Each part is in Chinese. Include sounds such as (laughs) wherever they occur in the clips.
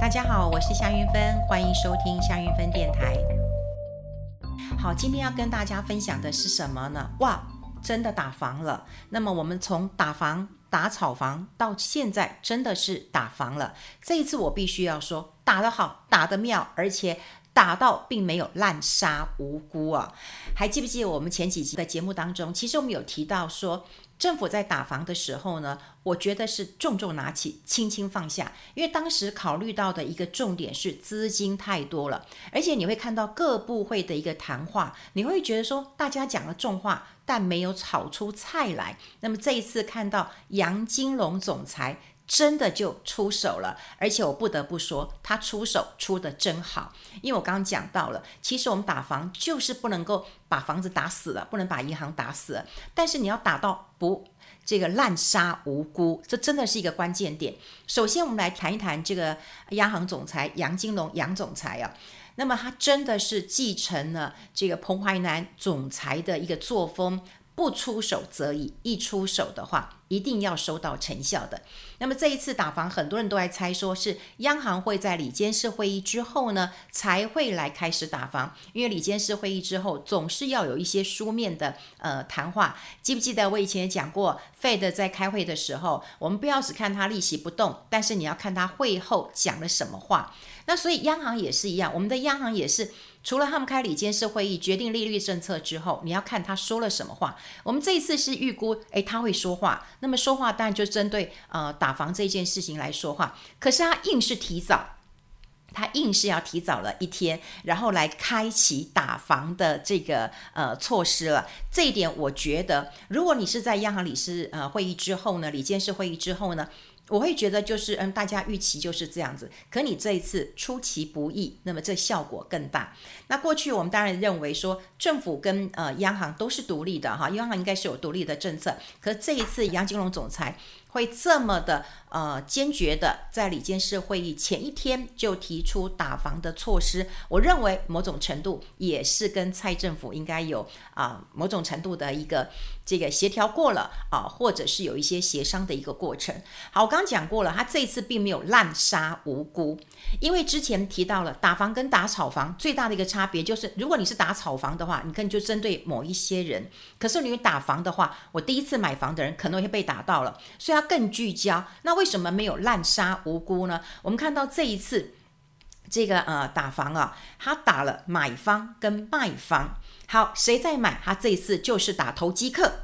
大家好，我是夏云芬，欢迎收听夏云芬电台。好，今天要跟大家分享的是什么呢？哇，真的打房了。那么我们从打房、打炒房到现在，真的是打房了。这一次我必须要说，打得好，打得妙，而且打到并没有滥杀无辜啊。还记不记得我们前几集的节目当中，其实我们有提到说，政府在打房的时候呢，我觉得是重重拿起，轻轻放下，因为当时考虑到的一个重点是资金太多了，而且你会看到各部会的一个谈话，你会觉得说大家讲了重话，但没有炒出菜来。那么这一次看到杨金龙总裁。真的就出手了，而且我不得不说，他出手出得真好。因为我刚刚讲到了，其实我们打房就是不能够把房子打死了，不能把银行打死了，但是你要打到不这个滥杀无辜，这真的是一个关键点。首先，我们来谈一谈这个央行总裁杨金龙杨总裁啊，那么他真的是继承了这个彭淮南总裁的一个作风。不出手则已，一出手的话，一定要收到成效的。那么这一次打房，很多人都在猜，说是央行会在里监事会议之后呢，才会来开始打房。因为里监事会议之后，总是要有一些书面的呃谈话。记不记得我以前也讲过，Fed 在开会的时候，我们不要只看它利息不动，但是你要看它会后讲了什么话。那所以央行也是一样，我们的央行也是。除了他们开理监事会议决定利率政策之后，你要看他说了什么话。我们这一次是预估，诶，他会说话。那么说话当然就针对呃打房这件事情来说话。可是他硬是提早，他硬是要提早了一天，然后来开启打房的这个呃措施了。这一点我觉得，如果你是在央行理事呃会议之后呢，理监事会议之后呢。我会觉得就是，嗯，大家预期就是这样子。可你这一次出其不意，那么这效果更大。那过去我们当然认为说，政府跟呃央行都是独立的哈，央行应该是有独立的政策。可这一次杨金龙总裁。会这么的呃坚决的在里监事会议前一天就提出打房的措施，我认为某种程度也是跟蔡政府应该有啊、某种程度的一个这个协调过了啊，或者是有一些协商的一个过程。好，我刚讲过了，他这一次并没有滥杀无辜，因为之前提到了打房跟打炒房最大的一个差别就是，如果你是打炒房的话，你可能就针对某一些人；可是你打房的话，我第一次买房的人可能会被打到了，所以。更聚焦，那为什么没有滥杀无辜呢？我们看到这一次这个呃打房啊，他打了买方跟卖方。好，谁在买？他这一次就是打投机客，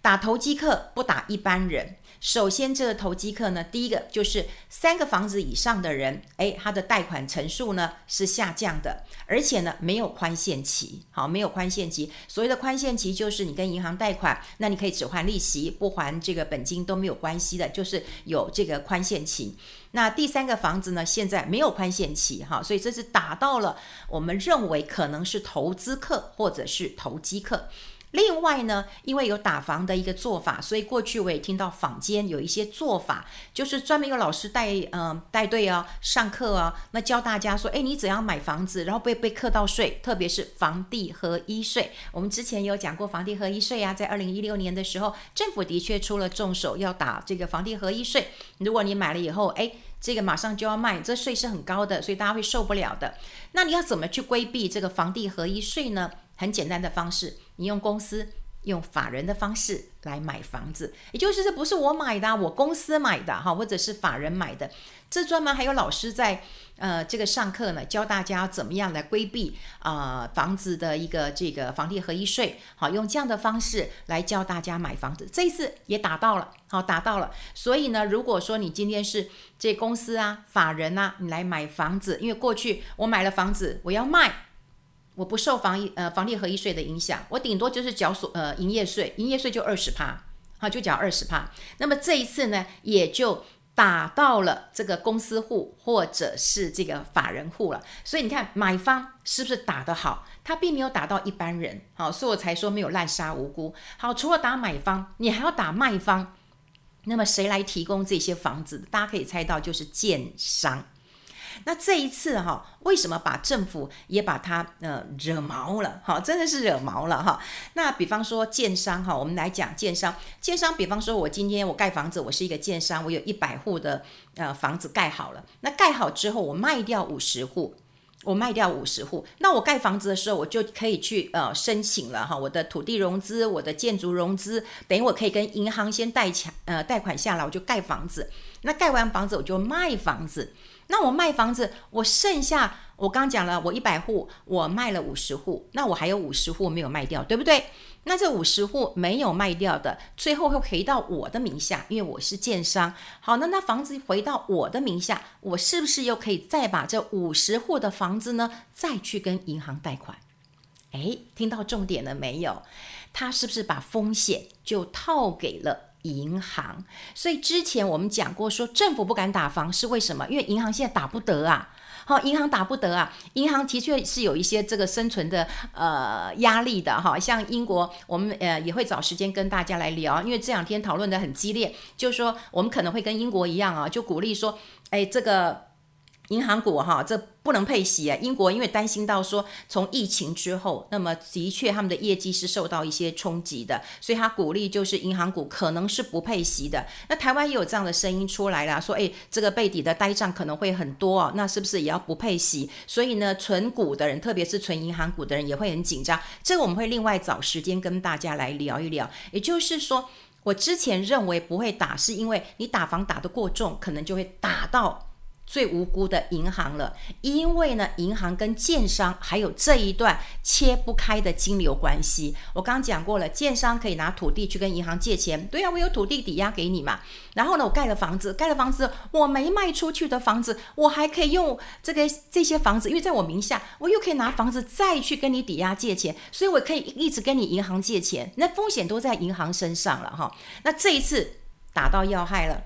打投机客不打一般人。首先，这个投机客呢，第一个就是三个房子以上的人，诶，他的贷款成数呢是下降的，而且呢没有宽限期，好，没有宽限期。所谓的宽限期就是你跟银行贷款，那你可以只还利息，不还这个本金都没有关系的，就是有这个宽限期。那第三个房子呢，现在没有宽限期，哈，所以这是打到了我们认为可能是投资客或者是投机客。另外呢，因为有打房的一个做法，所以过去我也听到坊间有一些做法，就是专门有老师带嗯、带队啊上课啊，那教大家说，哎，你怎样买房子，然后被被课到税，特别是房地合一税。我们之前有讲过房地合一税啊，在二零一六年的时候，政府的确出了重手要打这个房地合一税。如果你买了以后，哎，这个马上就要卖，这税是很高的，所以大家会受不了的。那你要怎么去规避这个房地合一税呢？很简单的方式，你用公司用法人的方式来买房子，也就是这不是我买的，我公司买的哈，或者是法人买的。这专门还有老师在呃这个上课呢，教大家怎么样来规避啊、房子的一个这个房地合一税，好，用这样的方式来教大家买房子。这一次也达到了，好，达到了。所以呢，如果说你今天是这公司啊、法人啊，你来买房子，因为过去我买了房子，我要卖。我不受房呃房地合一税的影响，我顶多就是缴所呃营业税，营业税就二十趴，好，就缴二十趴。那么这一次呢，也就打到了这个公司户或者是这个法人户了。所以你看买方是不是打得好？他并没有打到一般人，好，所以我才说没有滥杀无辜。好，除了打买方，你还要打卖方。那么谁来提供这些房子？大家可以猜到，就是建商。那这一次哈，为什么把政府也把它呃惹毛了？哈，真的是惹毛了哈。那比方说建商哈，我们来讲建商，建商比方说我今天我盖房子，我是一个建商，我有一百户的呃房子盖好了，那盖好之后我卖掉五十户。我卖掉五十户，那我盖房子的时候，我就可以去呃申请了哈，我的土地融资，我的建筑融资，等于我可以跟银行先贷钱呃贷款下来，我就盖房子。那盖完房子我就卖房子。那我卖房子，我剩下我刚讲了，我一百户我卖了五十户，那我还有五十户没有卖掉，对不对？那这五十户没有卖掉的，最后会回到我的名下，因为我是建商。好，那那房子回到我的名下，我是不是又可以再把这五十户的房子呢，再去跟银行贷款？诶，听到重点了没有？他是不是把风险就套给了银行？所以之前我们讲过，说政府不敢打房是为什么？因为银行现在打不得啊。好，银行打不得啊！银行的确是有一些这个生存的呃压力的哈。像英国，我们呃也会找时间跟大家来聊，因为这两天讨论的很激烈，就是说我们可能会跟英国一样啊，就鼓励说，哎，这个。银行股哈，这不能配息啊！英国因为担心到说，从疫情之后，那么的确他们的业绩是受到一些冲击的，所以他鼓励就是银行股可能是不配息的。那台湾也有这样的声音出来了，说诶，这个背底的呆账可能会很多哦，那是不是也要不配息？所以呢，存股的人，特别是存银行股的人也会很紧张。这个我们会另外找时间跟大家来聊一聊。也就是说，我之前认为不会打，是因为你打房打得过重，可能就会打到。最无辜的银行了，因为呢，银行跟建商还有这一段切不开的金流关系。我刚刚讲过了，建商可以拿土地去跟银行借钱，对呀，我有土地抵押给你嘛。然后呢，我盖了房子，盖了房子，我没卖出去的房子，我还可以用这个这些房子，因为在我名下，我又可以拿房子再去跟你抵押借钱，所以我可以一直跟你银行借钱，那风险都在银行身上了哈。那这一次打到要害了。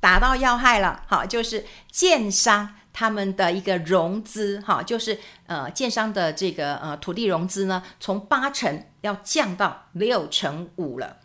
打到要害了，好，就是建商他们的一个融资，哈，就是呃，建商的这个呃土地融资呢，从八成要降到六成五了。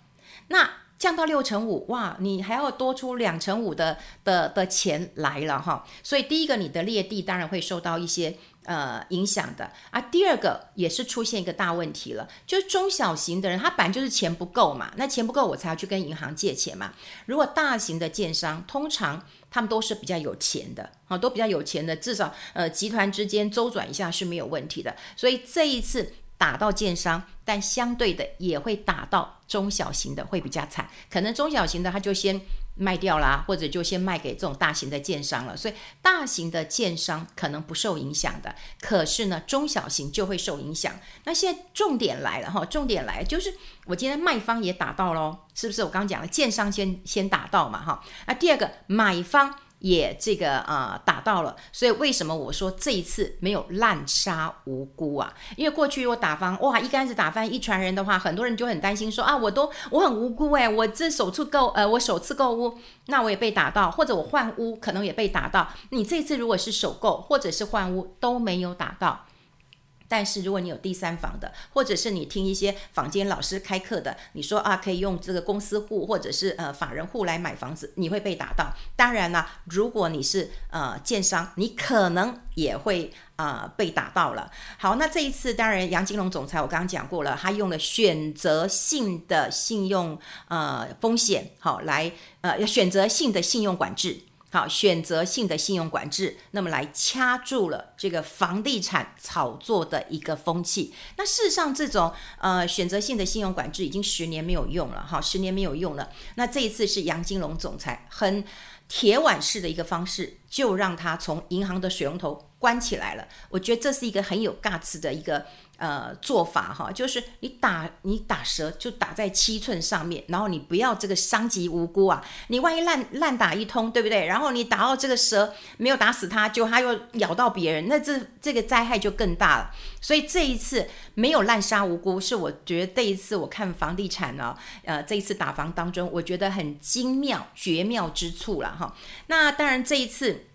那降到六成五，哇，你还要多出两成五的的的钱来了，哈。所以第一个，你的劣地当然会受到一些。呃，影响的啊，第二个也是出现一个大问题了，就是中小型的人，他本来就是钱不够嘛，那钱不够我才要去跟银行借钱嘛。如果大型的建商，通常他们都是比较有钱的，啊，都比较有钱的，至少呃集团之间周转一下是没有问题的。所以这一次打到建商，但相对的也会打到中小型的，会比较惨，可能中小型的他就先。卖掉啦，或者就先卖给这种大型的建商了，所以大型的建商可能不受影响的，可是呢，中小型就会受影响。那现在重点来了哈，重点来就是我今天卖方也打到喽，是不是？我刚刚讲了，建商先先打到嘛哈，那第二个买方。也这个啊、打到了，所以为什么我说这一次没有滥杀无辜啊？因为过去我打方哇，一竿子打翻一船人的话，很多人就很担心说啊，我都我很无辜哎，我这首次购呃我首次购屋，那我也被打到，或者我换屋可能也被打到。你这次如果是首购或者是换屋都没有打到。但是如果你有第三方的，或者是你听一些坊间老师开课的，你说啊，可以用这个公司户或者是呃法人户来买房子，你会被打到。当然啦，如果你是呃建商，你可能也会啊、被打到了。好，那这一次当然杨金龙总裁我刚刚讲过了，他用了选择性的信用呃风险好来呃选择性的信用管制。好，选择性的信用管制，那么来掐住了这个房地产炒作的一个风气。那事实上，这种呃选择性的信用管制已经十年没有用了，哈，十年没有用了。那这一次是杨金龙总裁很铁腕式的一个方式，就让他从银行的水龙头关起来了。我觉得这是一个很有 guts 的一个。呃，做法哈，就是你打你打蛇就打在七寸上面，然后你不要这个伤及无辜啊！你万一烂烂打一通，对不对？然后你打到这个蛇没有打死它，就它又咬到别人，那这这个灾害就更大了。所以这一次没有滥杀无辜，是我觉得这一次我看房地产呢，呃，这一次打房当中，我觉得很精妙绝妙之处了了哈。那当然这一次。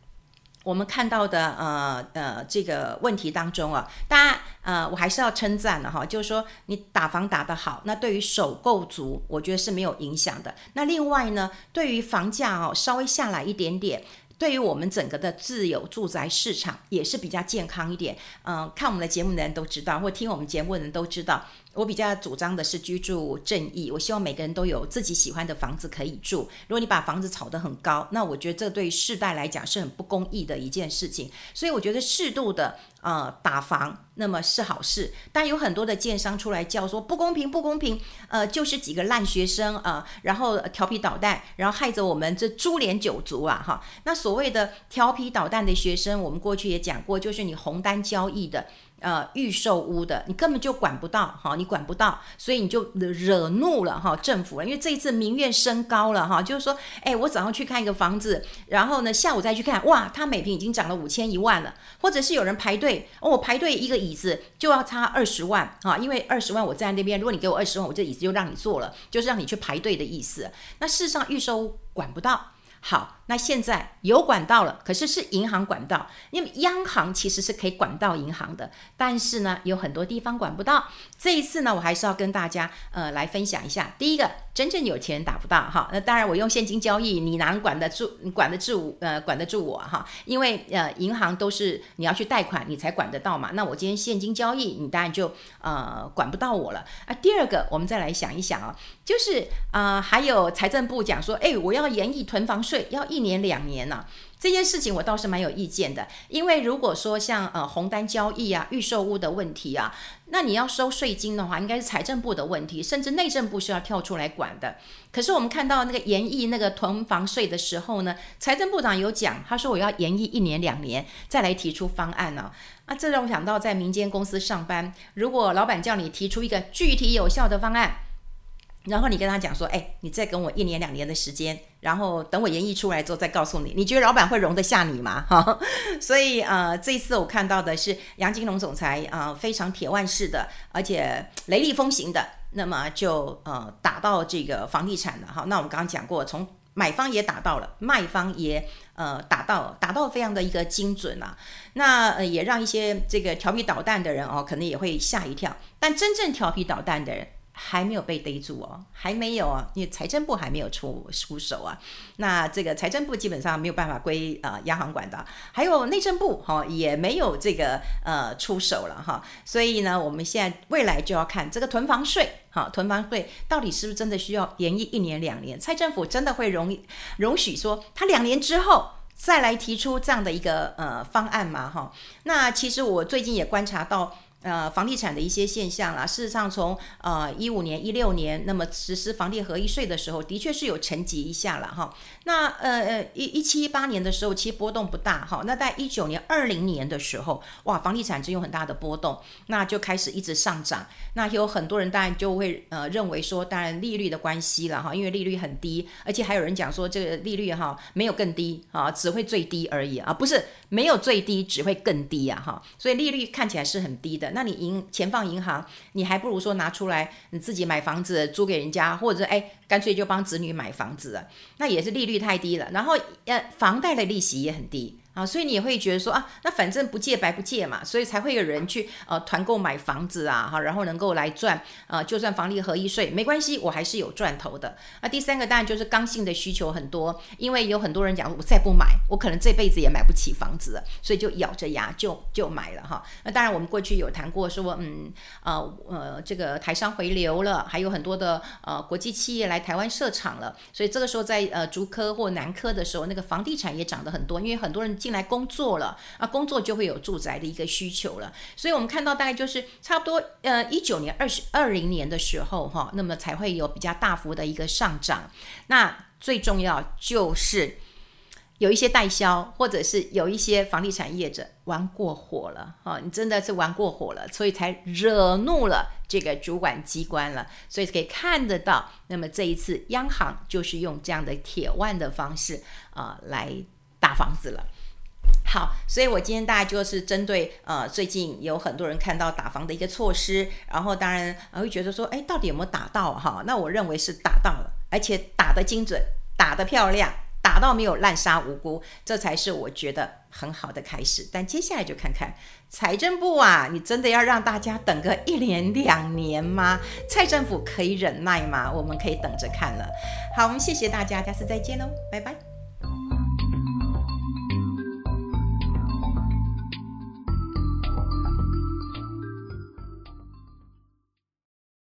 我们看到的呃呃这个问题当中啊，当然呃我还是要称赞了哈，就是说你打房打得好，那对于首购族我觉得是没有影响的。那另外呢，对于房价哦稍微下来一点点，对于我们整个的自有住宅市场也是比较健康一点。嗯、看我们的节目的人都知道，或听我们节目的人都知道。我比较主张的是居住正义，我希望每个人都有自己喜欢的房子可以住。如果你把房子炒得很高，那我觉得这对世代来讲是很不公义的一件事情。所以我觉得适度的呃打房，那么是好事。但有很多的建商出来叫说不公平，不公平，呃，就是几个烂学生啊、然后调皮捣蛋，然后害着我们这株连九族啊哈。那所谓的调皮捣蛋的学生，我们过去也讲过，就是你红单交易的。呃，预售屋的你根本就管不到，哈，你管不到，所以你就惹怒了哈政府了，因为这一次民怨升高了哈，就是说，哎，我早上去看一个房子，然后呢，下午再去看，哇，它每平已经涨了五千一万了，或者是有人排队，哦，我排队一个椅子就要差二十万哈，因为二十万我站在那边，如果你给我二十万，我这椅子就让你坐了，就是让你去排队的意思。那事实上预售屋管不到。好，那现在有管道了，可是是银行管道，因为央行其实是可以管到银行的，但是呢，有很多地方管不到。这一次呢，我还是要跟大家呃来分享一下。第一个，真正有钱人打不到哈，那当然我用现金交易，你哪管得住？管得住？呃，管得住我哈？因为呃，银行都是你要去贷款，你才管得到嘛。那我今天现金交易，你当然就呃管不到我了啊。第二个，我们再来想一想啊、就是啊、呃，还有财政部讲说，哎，我要延役囤房税，要一年两年呢、这件事情我倒是蛮有意见的，因为如果说像呃红单交易啊、预售屋的问题啊，那你要收税金的话，应该是财政部的问题，甚至内政部是要跳出来管的。可是我们看到那个延役那个囤房税的时候呢，财政部长有讲，他说我要延役一年两年再来提出方案呢、啊，这让我想到在民间公司上班，如果老板叫你提出一个具体有效的方案。然后你跟他讲说，哎，你再跟我一年两年的时间，然后等我演绎出来之后再告诉你，你觉得老板会容得下你吗？哈，(laughs) 所以呃，这一次我看到的是杨金龙总裁啊、非常铁腕式的，而且雷厉风行的，那么就呃打到这个房地产了哈。那我们刚刚讲过，从买方也打到了，卖方也呃打到，打到非常的一个精准啊。那呃也让一些这个调皮捣蛋的人哦，可能也会吓一跳。但真正调皮捣蛋的人。还没有被逮住哦，还没有啊，因为财政部还没有出出手啊。那这个财政部基本上没有办法归呃央行管的，还有内政部哈、也没有这个呃出手了哈。所以呢，我们现在未来就要看这个囤房税哈，囤房税到底是不是真的需要延役一年两年？蔡政府真的会容容许说他两年之后再来提出这样的一个呃方案吗？哈，那其实我最近也观察到。呃，房地产的一些现象啦，事实上从呃一五年、一六年，那么实施房地合一税的时候，的确是有沉寂一下了哈。那呃呃一一七一八年的时候，其实波动不大哈。那在一九年、二零年的时候，哇，房地产真有很大的波动，那就开始一直上涨。那有很多人当然就会呃认为说，当然利率的关系了哈，因为利率很低，而且还有人讲说这个利率哈没有更低啊，只会最低而已啊，不是没有最低，只会更低啊哈。所以利率看起来是很低的。那你银钱放银行，你还不如说拿出来你自己买房子租给人家，或者哎干脆就帮子女买房子了，那也是利率太低了。然后呃房贷的利息也很低。啊，所以你也会觉得说啊，那反正不借白不借嘛，所以才会有人去呃团购买房子啊，哈，然后能够来赚呃，就算房地合一税没关系，我还是有赚头的。那第三个当然就是刚性的需求很多，因为有很多人讲我再不买，我可能这辈子也买不起房子了，所以就咬着牙就就买了哈。那当然我们过去有谈过说，嗯呃呃这个台商回流了，还有很多的呃国际企业来台湾设厂了，所以这个时候在呃竹科或南科的时候，那个房地产也涨得很多，因为很多人。进来工作了啊，工作就会有住宅的一个需求了，所以我们看到大概就是差不多呃一九年二十二零年的时候哈，那么才会有比较大幅的一个上涨。那最重要就是有一些代销或者是有一些房地产业者玩过火了哈，你真的是玩过火了，所以才惹怒了这个主管机关了。所以可以看得到，那么这一次央行就是用这样的铁腕的方式啊、来打房子了。好，所以我今天大概就是针对呃最近有很多人看到打房的一个措施，然后当然会觉得说，哎，到底有没有打到哈？那我认为是打到了，而且打得精准，打得漂亮，打到没有滥杀无辜，这才是我觉得很好的开始。但接下来就看看财政部啊，你真的要让大家等个一年两年 (laughs) 吗？蔡政府可以忍耐吗？我们可以等着看了。好，我们谢谢大家，下次再见喽，拜拜。